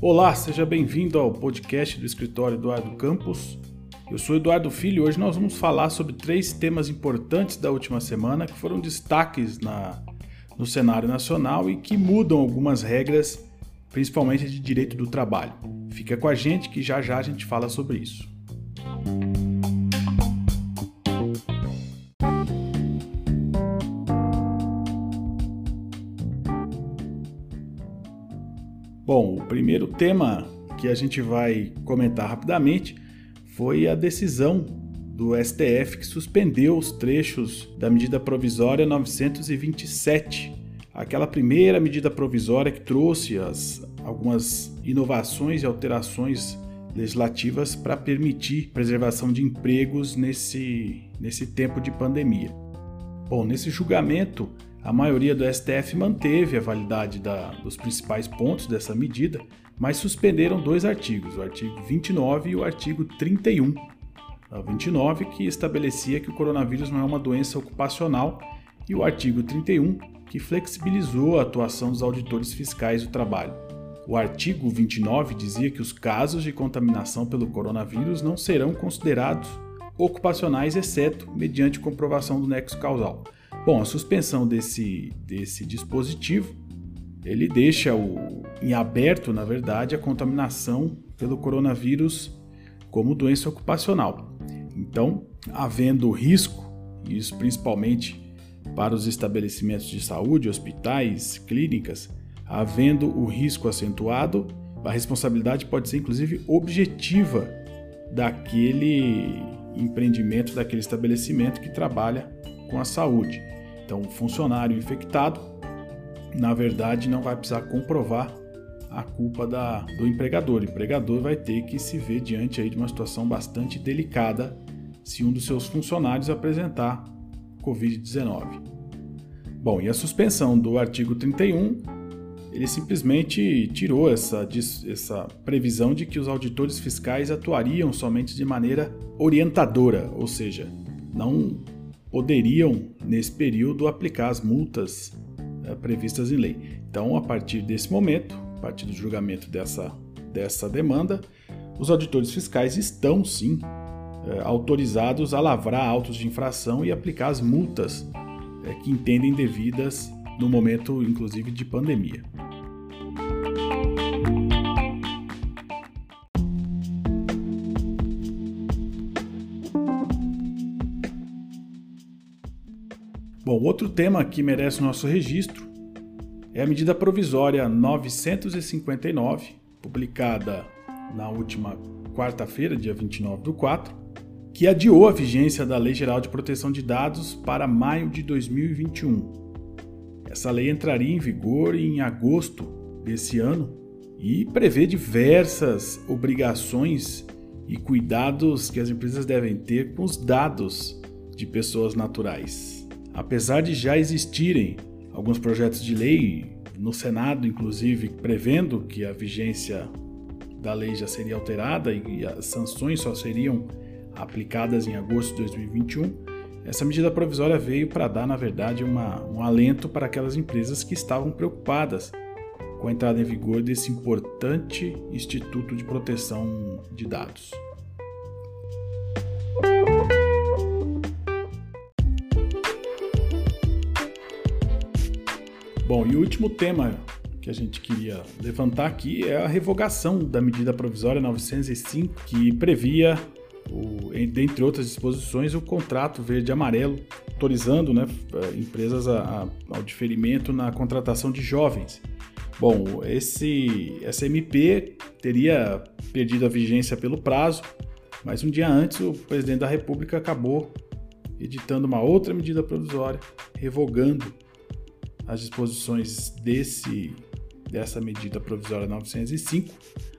Olá, seja bem-vindo ao podcast do escritório Eduardo Campos. Eu sou Eduardo Filho e hoje nós vamos falar sobre três temas importantes da última semana que foram destaques na, no cenário nacional e que mudam algumas regras, principalmente de direito do trabalho. Fica com a gente que já já a gente fala sobre isso. Bom, o primeiro tema que a gente vai comentar rapidamente foi a decisão do STF que suspendeu os trechos da medida provisória 927, aquela primeira medida provisória que trouxe as, algumas inovações e alterações legislativas para permitir preservação de empregos nesse, nesse tempo de pandemia. Bom, nesse julgamento, a maioria do STF manteve a validade da, dos principais pontos dessa medida, mas suspenderam dois artigos, o artigo 29 e o artigo 31. O 29 que estabelecia que o coronavírus não é uma doença ocupacional e o artigo 31 que flexibilizou a atuação dos auditores fiscais do trabalho. O artigo 29 dizia que os casos de contaminação pelo coronavírus não serão considerados ocupacionais, exceto mediante comprovação do nexo causal. Bom, a suspensão desse, desse dispositivo ele deixa o, em aberto, na verdade, a contaminação pelo coronavírus como doença ocupacional. Então, havendo risco, isso principalmente para os estabelecimentos de saúde, hospitais, clínicas, havendo o risco acentuado, a responsabilidade pode ser inclusive objetiva daquele empreendimento, daquele estabelecimento que trabalha com a saúde. Então, o funcionário infectado, na verdade, não vai precisar comprovar a culpa da, do empregador. O empregador vai ter que se ver diante aí de uma situação bastante delicada se um dos seus funcionários apresentar Covid-19. Bom, e a suspensão do artigo 31, ele simplesmente tirou essa, essa previsão de que os auditores fiscais atuariam somente de maneira orientadora, ou seja, não poderiam, nesse período, aplicar as multas é, previstas em lei. Então, a partir desse momento, a partir do julgamento dessa, dessa demanda, os auditores fiscais estão sim é, autorizados a lavrar autos de infração e aplicar as multas é, que entendem devidas no momento, inclusive, de pandemia. Bom, outro tema que merece nosso registro é a medida provisória 959, publicada na última quarta-feira, dia 29 do 4, que adiou a vigência da Lei Geral de Proteção de Dados para maio de 2021. Essa lei entraria em vigor em agosto desse ano e prevê diversas obrigações e cuidados que as empresas devem ter com os dados de pessoas naturais. Apesar de já existirem alguns projetos de lei no Senado, inclusive, prevendo que a vigência da lei já seria alterada e as sanções só seriam aplicadas em agosto de 2021, essa medida provisória veio para dar, na verdade, uma, um alento para aquelas empresas que estavam preocupadas com a entrada em vigor desse importante Instituto de Proteção de Dados. Bom, e o último tema que a gente queria levantar aqui é a revogação da medida provisória 905, que previa, o, dentre outras disposições, o contrato verde-amarelo, autorizando né, empresas a, a, ao diferimento na contratação de jovens. Bom, esse, essa MP teria perdido a vigência pelo prazo, mas um dia antes o presidente da República acabou editando uma outra medida provisória, revogando as disposições desse, dessa medida provisória 905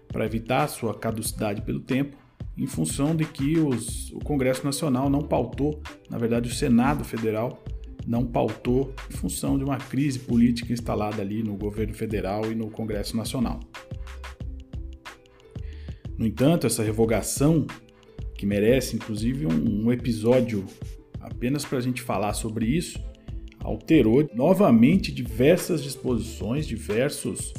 para evitar sua caducidade pelo tempo, em função de que os, o Congresso Nacional não pautou, na verdade, o Senado Federal não pautou em função de uma crise política instalada ali no governo federal e no Congresso Nacional. No entanto, essa revogação, que merece inclusive um, um episódio apenas para a gente falar sobre isso, alterou novamente diversas disposições, diversos,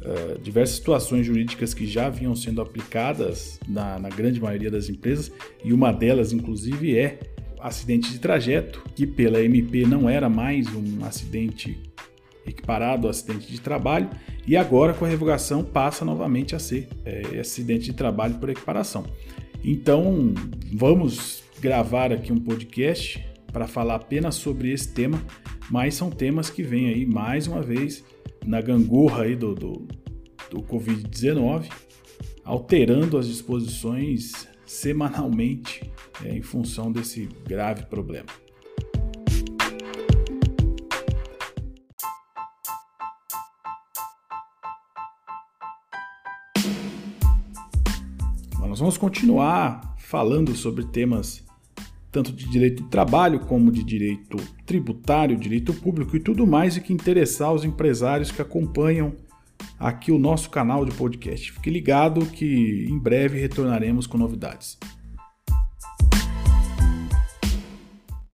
uh, diversas situações jurídicas que já vinham sendo aplicadas na, na grande maioria das empresas, e uma delas, inclusive, é acidente de trajeto, que pela MP não era mais um acidente equiparado ao acidente de trabalho, e agora com a revogação passa novamente a ser é, acidente de trabalho por equiparação. Então, vamos gravar aqui um podcast para falar apenas sobre esse tema, mas são temas que vêm aí mais uma vez na gangorra aí do, do, do Covid-19, alterando as disposições semanalmente é, em função desse grave problema. nós vamos continuar falando sobre temas tanto de direito do trabalho como de direito tributário, direito público e tudo mais e que interessar os empresários que acompanham aqui o nosso canal de podcast. Fique ligado que em breve retornaremos com novidades.